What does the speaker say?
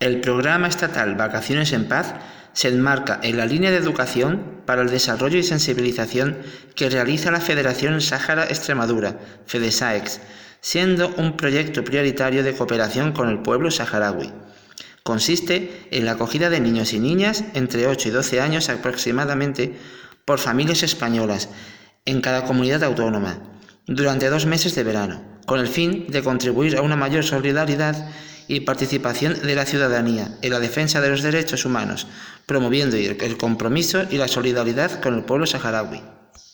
El programa estatal Vacaciones en Paz se enmarca en la línea de educación para el desarrollo y sensibilización que realiza la Federación Sáhara Extremadura, FEDESAEX, siendo un proyecto prioritario de cooperación con el pueblo saharaui. Consiste en la acogida de niños y niñas entre 8 y 12 años aproximadamente por familias españolas en cada comunidad autónoma durante dos meses de verano, con el fin de contribuir a una mayor solidaridad y participación de la ciudadanía en la defensa de los derechos humanos, promoviendo el compromiso y la solidaridad con el pueblo saharaui.